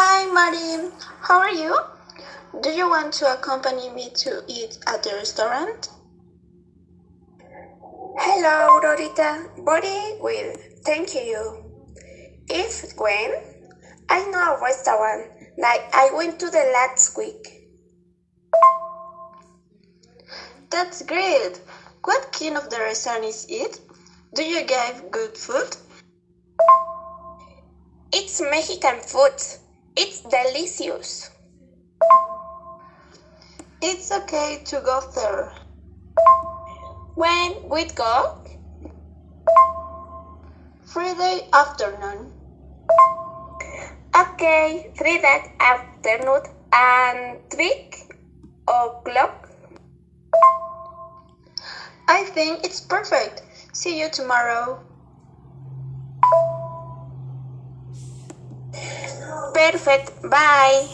Hi, Marin. How are you? Do you want to accompany me to eat at the restaurant? Hello, Rorita. Body will. thank you. If when I know a restaurant like I went to the last week. That's great. What kind of the restaurant is it? Do you give good food? It's Mexican food. It's delicious. It's okay to go there. When we go? Friday afternoon. Okay, Friday afternoon and three o'clock. I think it's perfect. See you tomorrow. Perfect. Bye.